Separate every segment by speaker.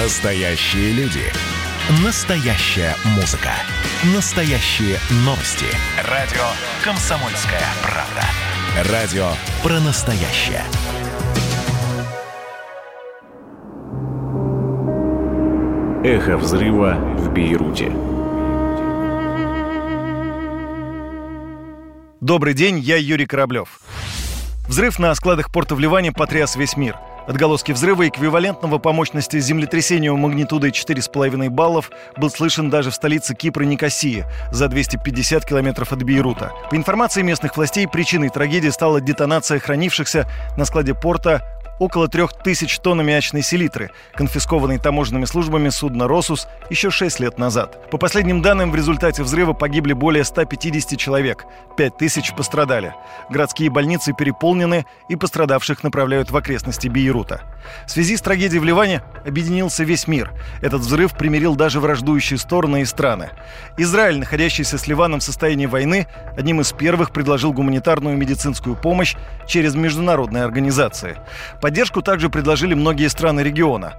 Speaker 1: Настоящие люди. Настоящая музыка. Настоящие новости. Радио «Комсомольская правда». Радио про настоящее.
Speaker 2: Эхо взрыва в Бейруте.
Speaker 3: Добрый день, я Юрий Кораблев. Взрыв на складах порта в Ливане потряс весь мир. Отголоски взрыва, эквивалентного по мощности землетрясению магнитудой 4,5 баллов, был слышен даже в столице Кипра Никосии, за 250 километров от Бейрута. По информации местных властей, причиной трагедии стала детонация хранившихся на складе порта около трех тысяч тонн аммиачной селитры, конфискованной таможенными службами судна «Росус» еще 6 лет назад. По последним данным, в результате взрыва погибли более 150 человек, 5 тысяч пострадали. Городские больницы переполнены и пострадавших направляют в окрестности Бейрута. В связи с трагедией в Ливане объединился весь мир. Этот взрыв примирил даже враждующие стороны и страны. Израиль, находящийся с Ливаном в состоянии войны, одним из первых предложил гуманитарную медицинскую помощь через международные организации. Поддержку также предложили многие страны региона.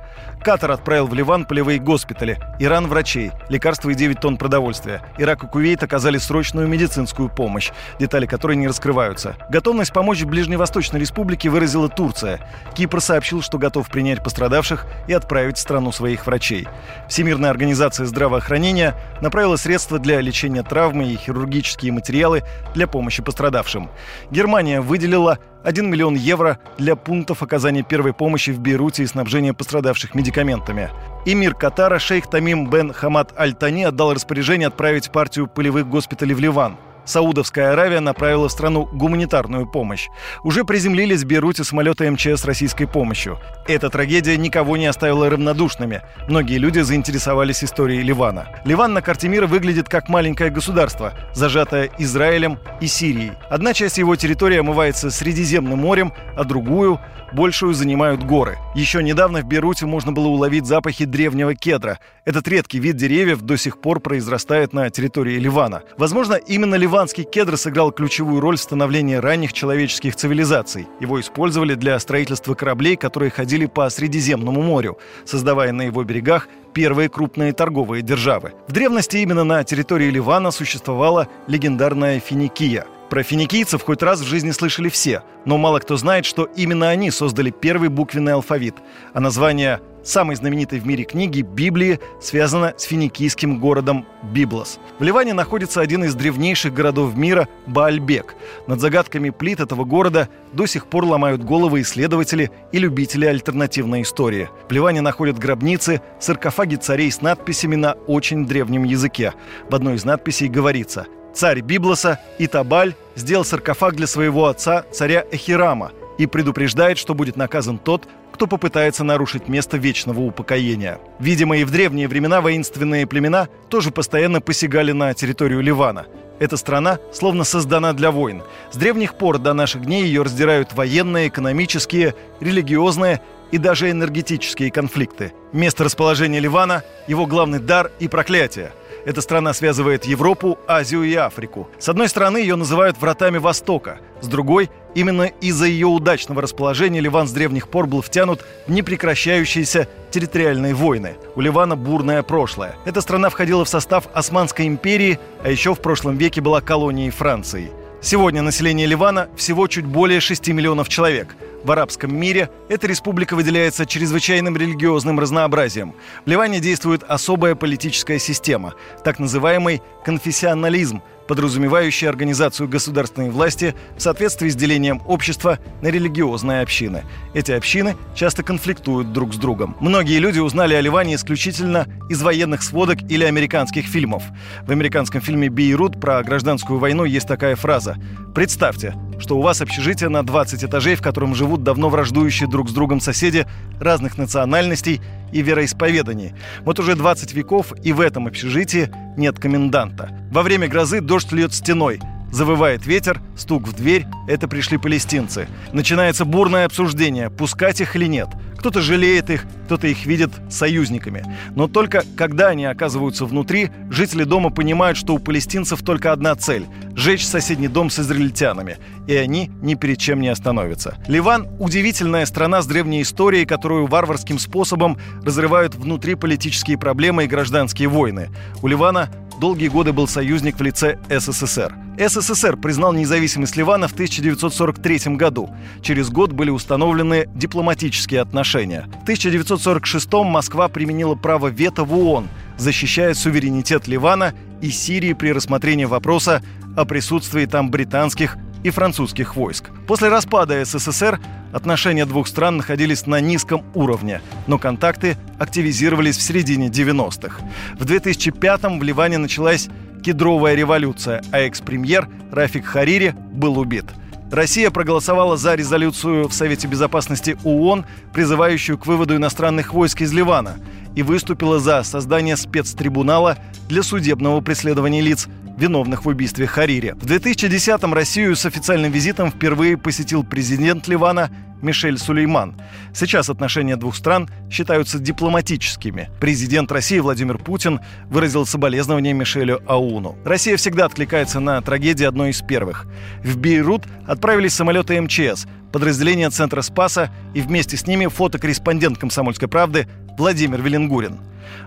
Speaker 3: Катар отправил в Ливан полевые госпитали, Иран – врачей, лекарства и 9 тонн продовольствия. Ирак и Кувейт оказали срочную медицинскую помощь, детали которой не раскрываются. Готовность помочь Ближневосточной республике выразила Турция. Кипр сообщил, что готов принять пострадавших и отправить в страну своих врачей. Всемирная организация здравоохранения направила средства для лечения травмы и хирургические материалы для помощи пострадавшим. Германия выделила 1 миллион евро для пунктов оказания первой помощи в Бейруте и снабжения пострадавших медикаментами. Эмир Катара шейх Тамим бен Хамад Аль-Тани отдал распоряжение отправить партию полевых госпиталей в Ливан – Саудовская Аравия направила в страну гуманитарную помощь. Уже приземлились в Бейруте самолеты МЧС российской помощью. Эта трагедия никого не оставила равнодушными. Многие люди заинтересовались историей Ливана. Ливан на карте мира выглядит как маленькое государство, зажатое Израилем и Сирией. Одна часть его территории омывается Средиземным морем, а другую большую занимают горы. Еще недавно в Бейруте можно было уловить запахи древнего кедра. Этот редкий вид деревьев до сих пор произрастает на территории Ливана. Возможно, именно ливанский кедр сыграл ключевую роль в становлении ранних человеческих цивилизаций. Его использовали для строительства кораблей, которые ходили по Средиземному морю, создавая на его берегах первые крупные торговые державы. В древности именно на территории Ливана существовала легендарная Финикия – про финикийцев хоть раз в жизни слышали все, но мало кто знает, что именно они создали первый буквенный алфавит, а название самой знаменитой в мире книги Библии связано с финикийским городом Библос. В Ливане находится один из древнейших городов мира – Баальбек. Над загадками плит этого города до сих пор ломают головы исследователи и любители альтернативной истории. В Ливане находят гробницы, саркофаги царей с надписями на очень древнем языке. В одной из надписей говорится – Царь Библоса Итабаль сделал саркофаг для своего отца, царя Эхирама, и предупреждает, что будет наказан тот, кто попытается нарушить место вечного упокоения. Видимо, и в древние времена воинственные племена тоже постоянно посягали на территорию Ливана. Эта страна словно создана для войн. С древних пор до наших дней ее раздирают военные, экономические, религиозные и даже энергетические конфликты. Место расположения Ливана – его главный дар и проклятие – эта страна связывает Европу, Азию и Африку. С одной стороны, ее называют вратами Востока, с другой, именно из-за ее удачного расположения Ливан с древних пор был втянут в непрекращающиеся территориальные войны. У Ливана бурное прошлое. Эта страна входила в состав Османской империи, а еще в прошлом веке была колонией Франции. Сегодня население Ливана всего чуть более 6 миллионов человек – в арабском мире эта республика выделяется чрезвычайным религиозным разнообразием. В Ливане действует особая политическая система, так называемый конфессионализм, подразумевающий организацию государственной власти в соответствии с делением общества на религиозные общины. Эти общины часто конфликтуют друг с другом. Многие люди узнали о Ливане исключительно из военных сводок или американских фильмов. В американском фильме «Бейрут» про гражданскую войну есть такая фраза «Представьте, что у вас общежитие на 20 этажей, в котором живут давно враждующие друг с другом соседи разных национальностей и вероисповеданий. Вот уже 20 веков и в этом общежитии нет коменданта. Во время грозы дождь льет стеной. Завывает ветер, стук в дверь – это пришли палестинцы. Начинается бурное обсуждение, пускать их или нет. Кто-то жалеет их, кто-то их видит союзниками. Но только когда они оказываются внутри, жители дома понимают, что у палестинцев только одна цель – сжечь соседний дом с израильтянами. И они ни перед чем не остановятся. Ливан – удивительная страна с древней историей, которую варварским способом разрывают внутриполитические проблемы и гражданские войны. У Ливана долгие годы был союзник в лице СССР. СССР признал независимость Ливана в 1943 году. Через год были установлены дипломатические отношения. В 1946 Москва применила право вето в ООН, защищая суверенитет Ливана и Сирии при рассмотрении вопроса о присутствии там британских и французских войск. После распада СССР отношения двух стран находились на низком уровне, но контакты активизировались в середине 90-х. В 2005-м в Ливане началась кедровая революция, а экс-премьер Рафик Харири был убит. Россия проголосовала за резолюцию в Совете Безопасности ООН, призывающую к выводу иностранных войск из Ливана, и выступила за создание спецтрибунала для судебного преследования лиц, виновных в убийстве Харири. В 2010-м Россию с официальным визитом впервые посетил президент Ливана Мишель Сулейман. Сейчас отношения двух стран считаются дипломатическими. Президент России Владимир Путин выразил соболезнования Мишелю Ауну. Россия всегда откликается на трагедии одной из первых. В Бейрут отправились самолеты МЧС, подразделения Центра Спаса и вместе с ними фотокорреспондент «Комсомольской правды» Владимир Веленгурин.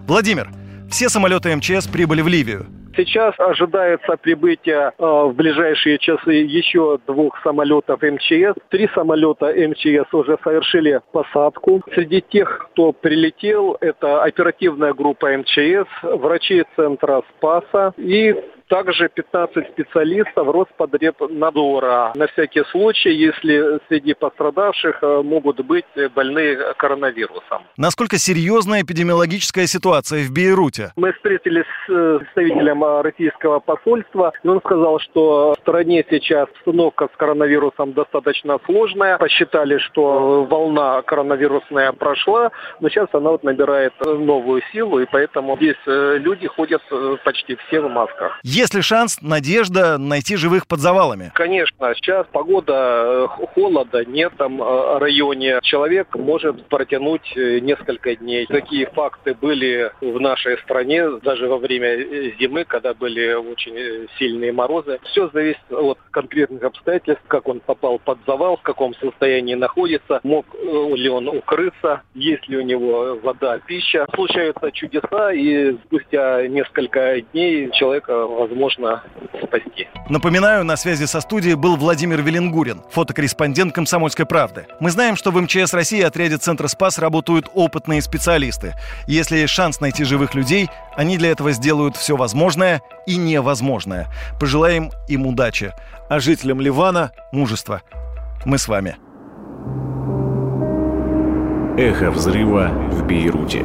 Speaker 3: Владимир, все самолеты МЧС прибыли в Ливию.
Speaker 4: Сейчас ожидается прибытие э, в ближайшие часы еще двух самолетов МЧС. Три самолета МЧС уже совершили посадку. Среди тех, кто прилетел, это оперативная группа МЧС, врачи центра Спаса и также 15 специалистов Роспотребнадзора. На всякий случай, если среди пострадавших э, могут быть больные коронавирусом.
Speaker 3: Насколько серьезная эпидемиологическая ситуация в Бейруте?
Speaker 4: Мы встретились с э, представителем э, российского посольства, и он сказал, что в стране сейчас обстановка с коронавирусом достаточно сложная. Посчитали, что волна коронавирусная прошла, но сейчас она вот набирает новую силу, и поэтому здесь люди ходят почти все в масках.
Speaker 3: Есть ли шанс, надежда найти живых под завалами?
Speaker 4: Конечно. Сейчас погода, э, холода нет там э, районе. Человек может протянуть э, несколько дней. Такие факты были в нашей стране даже во время зимы, когда были очень сильные морозы. Все зависит от конкретных обстоятельств, как он попал под завал, в каком состоянии находится, мог ли он укрыться, есть ли у него вода, пища. Случаются чудеса, и спустя несколько дней человека возможно спасти.
Speaker 3: Напоминаю, на связи со студией был Владимир Веленгурин, фотокорреспондент «Комсомольской правды». Мы знаем, что в МЧС России отряде Центра Спас работают опытные специалисты. Если есть шанс найти живых людей, они для этого сделают все возможное и невозможное. Пожелаем им удачи. А жителям Ливана – мужества. Мы с вами.
Speaker 2: Эхо взрыва в Бейруте.